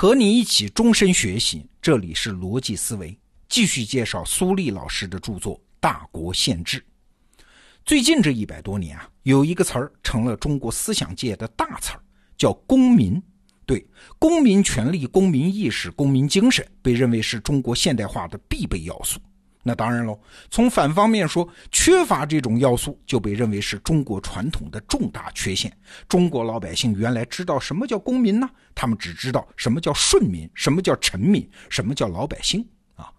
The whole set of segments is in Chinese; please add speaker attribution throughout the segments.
Speaker 1: 和你一起终身学习，这里是逻辑思维，继续介绍苏立老师的著作《大国宪制》。最近这一百多年啊，有一个词儿成了中国思想界的大词儿，叫公民。对，公民权利、公民意识、公民精神被认为是中国现代化的必备要素。那当然喽，从反方面说，缺乏这种要素就被认为是中国传统的重大缺陷。中国老百姓原来知道什么叫公民呢？他们只知道什么叫顺民，什么叫臣民，什么叫老百姓啊。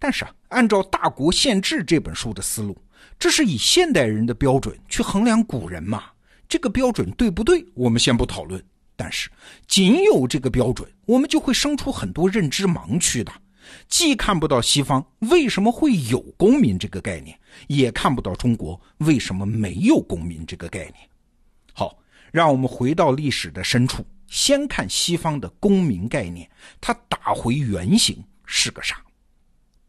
Speaker 1: 但是啊，按照《大国宪制》这本书的思路，这是以现代人的标准去衡量古人嘛？这个标准对不对？我们先不讨论。但是，仅有这个标准，我们就会生出很多认知盲区的，既看不到西方为什么会有公民这个概念，也看不到中国为什么没有公民这个概念。好，让我们回到历史的深处，先看西方的公民概念，它打回原形是个啥？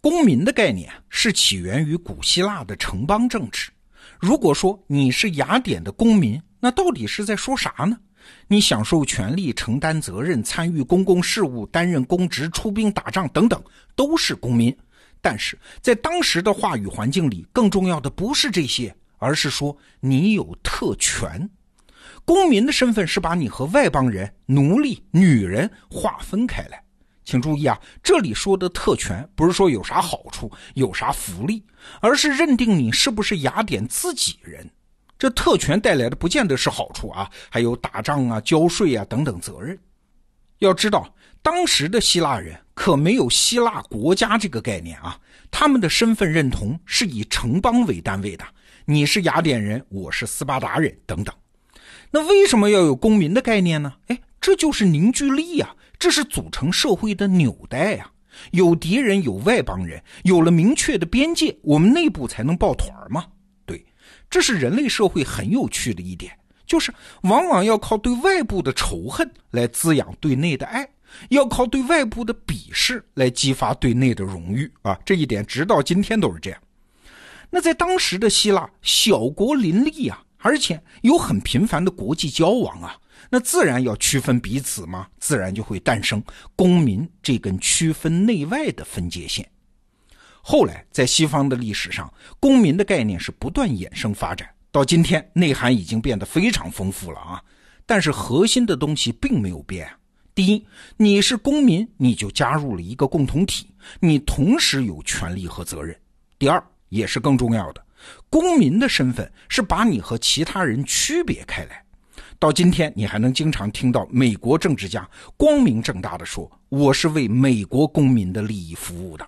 Speaker 1: 公民的概念是起源于古希腊的城邦政治。如果说你是雅典的公民，那到底是在说啥呢？你享受权利、承担责任、参与公共事务、担任公职、出兵打仗等等，都是公民。但是在当时的话语环境里，更重要的不是这些，而是说你有特权。公民的身份是把你和外邦人、奴隶、女人划分开来。请注意啊，这里说的特权不是说有啥好处、有啥福利，而是认定你是不是雅典自己人。这特权带来的不见得是好处啊，还有打仗啊、交税啊等等责任。要知道，当时的希腊人可没有希腊国家这个概念啊，他们的身份认同是以城邦为单位的。你是雅典人，我是斯巴达人，等等。那为什么要有公民的概念呢？哎，这就是凝聚力呀，这是组成社会的纽带呀。有敌人，有外邦人，有了明确的边界，我们内部才能抱团嘛。这是人类社会很有趣的一点，就是往往要靠对外部的仇恨来滋养对内的爱，要靠对外部的鄙视来激发对内的荣誉啊！这一点直到今天都是这样。那在当时的希腊，小国林立啊，而且有很频繁的国际交往啊，那自然要区分彼此嘛，自然就会诞生公民这根区分内外的分界线。后来，在西方的历史上，公民的概念是不断衍生发展，到今天内涵已经变得非常丰富了啊！但是核心的东西并没有变。第一，你是公民，你就加入了一个共同体，你同时有权利和责任。第二，也是更重要的，公民的身份是把你和其他人区别开来。到今天，你还能经常听到美国政治家光明正大的说：“我是为美国公民的利益服务的。”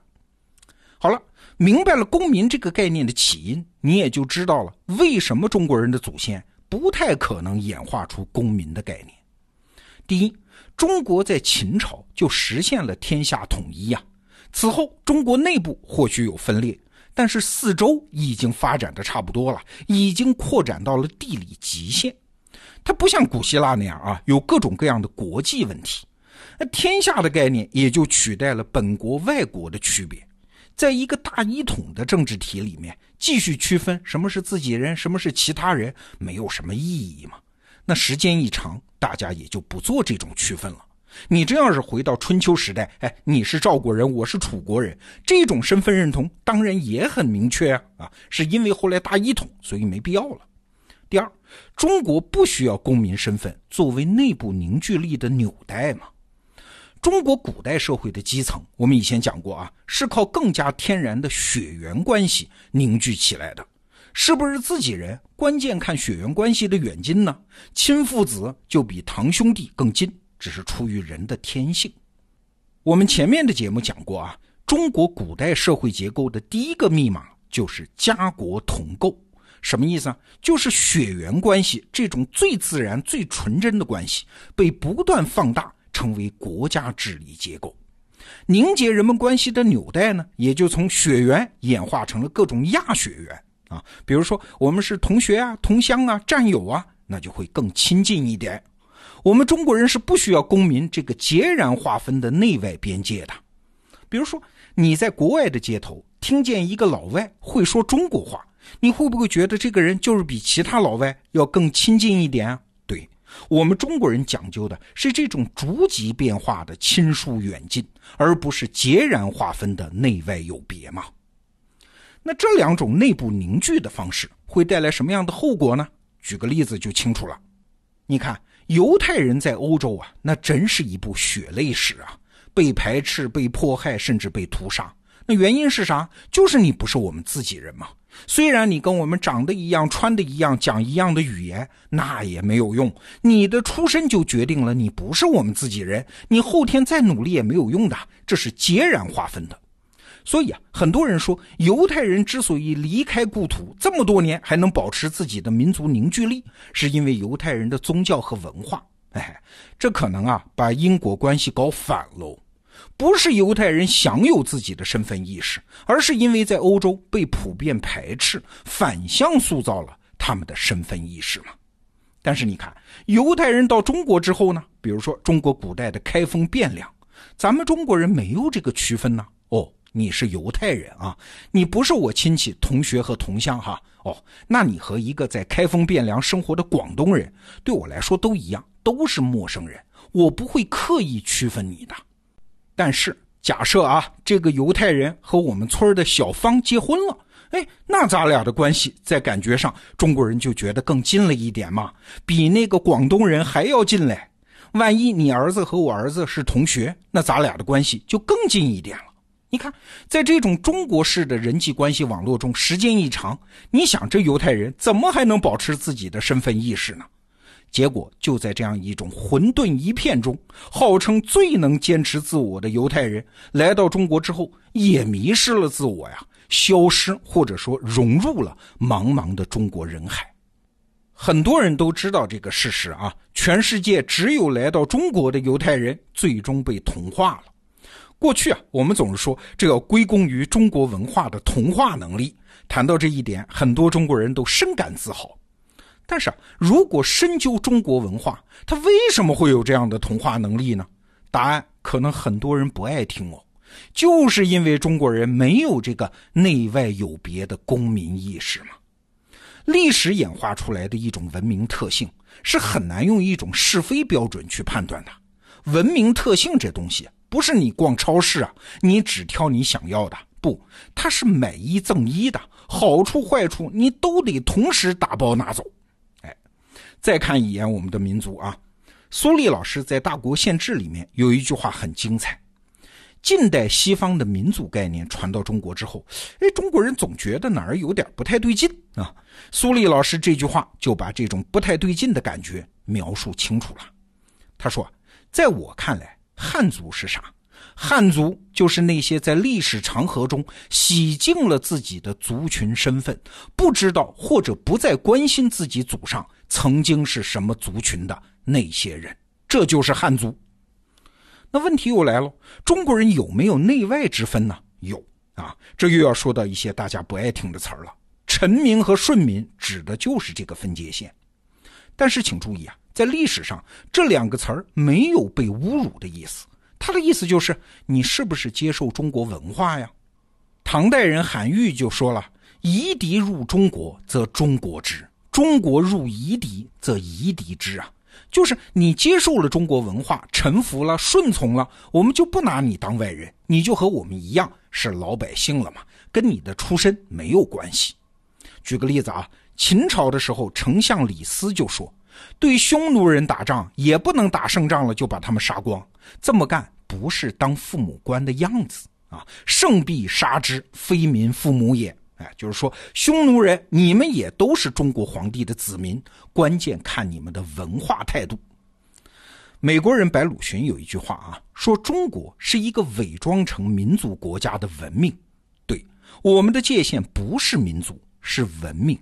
Speaker 1: 好了，明白了公民这个概念的起因，你也就知道了为什么中国人的祖先不太可能演化出公民的概念。第一，中国在秦朝就实现了天下统一呀。此后，中国内部或许有分裂，但是四周已经发展的差不多了，已经扩展到了地理极限。它不像古希腊那样啊，有各种各样的国际问题。那天下的概念也就取代了本国外国的区别。在一个大一统的政治体里面，继续区分什么是自己人，什么是其他人，没有什么意义嘛？那时间一长，大家也就不做这种区分了。你这要是回到春秋时代，哎，你是赵国人，我是楚国人，这种身份认同当然也很明确啊啊，是因为后来大一统，所以没必要了。第二，中国不需要公民身份作为内部凝聚力的纽带嘛？中国古代社会的基层，我们以前讲过啊，是靠更加天然的血缘关系凝聚起来的。是不是自己人，关键看血缘关系的远近呢？亲父子就比堂兄弟更近，只是出于人的天性。我们前面的节目讲过啊，中国古代社会结构的第一个密码就是家国同构。什么意思啊？就是血缘关系这种最自然、最纯真的关系被不断放大。成为国家治理结构，凝结人们关系的纽带呢，也就从血缘演化成了各种亚血缘啊。比如说，我们是同学啊、同乡啊、战友啊，那就会更亲近一点。我们中国人是不需要公民这个截然划分的内外边界的。比如说，你在国外的街头听见一个老外会说中国话，你会不会觉得这个人就是比其他老外要更亲近一点啊？我们中国人讲究的是这种逐级变化的亲疏远近，而不是截然划分的内外有别嘛。那这两种内部凝聚的方式会带来什么样的后果呢？举个例子就清楚了。你看，犹太人在欧洲啊，那真是一部血泪史啊，被排斥、被迫害，甚至被屠杀。那原因是啥？就是你不是我们自己人嘛。虽然你跟我们长得一样、穿的一样、讲一样的语言，那也没有用。你的出身就决定了你不是我们自己人，你后天再努力也没有用的。这是截然划分的。所以啊，很多人说犹太人之所以离开故土这么多年还能保持自己的民族凝聚力，是因为犹太人的宗教和文化。哎，这可能啊把因果关系搞反喽。不是犹太人享有自己的身份意识，而是因为在欧洲被普遍排斥，反向塑造了他们的身份意识嘛。但是你看，犹太人到中国之后呢？比如说中国古代的开封汴梁，咱们中国人没有这个区分呢。哦。你是犹太人啊，你不是我亲戚、同学和同乡哈。哦，那你和一个在开封汴梁生活的广东人，对我来说都一样，都是陌生人，我不会刻意区分你的。但是假设啊，这个犹太人和我们村的小芳结婚了，哎，那咱俩的关系在感觉上，中国人就觉得更近了一点嘛，比那个广东人还要近嘞。万一你儿子和我儿子是同学，那咱俩的关系就更近一点了。你看，在这种中国式的人际关系网络中，时间一长，你想这犹太人怎么还能保持自己的身份意识呢？结果就在这样一种混沌一片中，号称最能坚持自我的犹太人来到中国之后，也迷失了自我呀，消失或者说融入了茫茫的中国人海。很多人都知道这个事实啊，全世界只有来到中国的犹太人最终被同化了。过去啊，我们总是说这要归功于中国文化的同化能力。谈到这一点，很多中国人都深感自豪。但是啊，如果深究中国文化，它为什么会有这样的同化能力呢？答案可能很多人不爱听哦，就是因为中国人没有这个内外有别的公民意识嘛。历史演化出来的一种文明特性，是很难用一种是非标准去判断的。文明特性这东西。不是你逛超市啊，你只挑你想要的，不，它是买一赠一的，好处坏处你都得同时打包拿走。再看一眼我们的民族啊，苏立老师在《大国宪制》里面有一句话很精彩：近代西方的民族概念传到中国之后，哎，中国人总觉得哪儿有点不太对劲啊。苏立老师这句话就把这种不太对劲的感觉描述清楚了。他说，在我看来。汉族是啥？汉族就是那些在历史长河中洗净了自己的族群身份，不知道或者不再关心自己祖上曾经是什么族群的那些人，这就是汉族。那问题又来了，中国人有没有内外之分呢？有啊，这又要说到一些大家不爱听的词儿了。臣民和顺民指的就是这个分界线。但是请注意啊。在历史上，这两个词儿没有被侮辱的意思。他的意思就是你是不是接受中国文化呀？唐代人韩愈就说了：“夷狄入中国，则中国之；中国入夷狄，则夷狄之。”啊，就是你接受了中国文化，臣服了，顺从了，我们就不拿你当外人，你就和我们一样是老百姓了嘛，跟你的出身没有关系。举个例子啊，秦朝的时候，丞相李斯就说。对匈奴人打仗也不能打胜仗了就把他们杀光，这么干不是当父母官的样子啊！胜必杀之，非民父母也。哎，就是说匈奴人，你们也都是中国皇帝的子民，关键看你们的文化态度。美国人白鲁寻有一句话啊，说中国是一个伪装成民族国家的文明。对，我们的界限不是民族，是文明。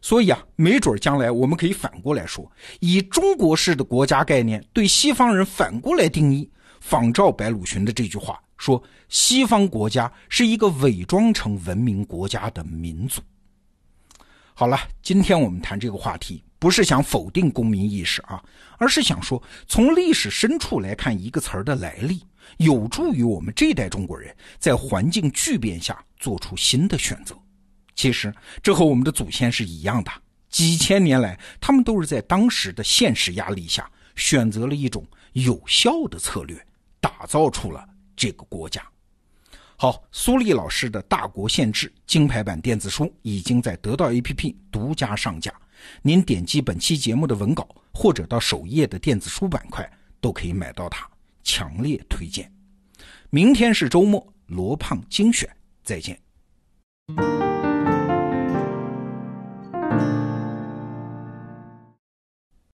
Speaker 1: 所以啊，没准将来我们可以反过来说，以中国式的国家概念对西方人反过来定义，仿照白鲁寻的这句话，说西方国家是一个伪装成文明国家的民族。好了，今天我们谈这个话题，不是想否定公民意识啊，而是想说，从历史深处来看一个词儿的来历，有助于我们这代中国人在环境巨变下做出新的选择。其实这和我们的祖先是一样的，几千年来，他们都是在当时的现实压力下，选择了一种有效的策略，打造出了这个国家。好，苏丽老师的大国宪制金牌版电子书已经在得到 APP 独家上架，您点击本期节目的文稿，或者到首页的电子书板块都可以买到它，强烈推荐。明天是周末，罗胖精选，再见。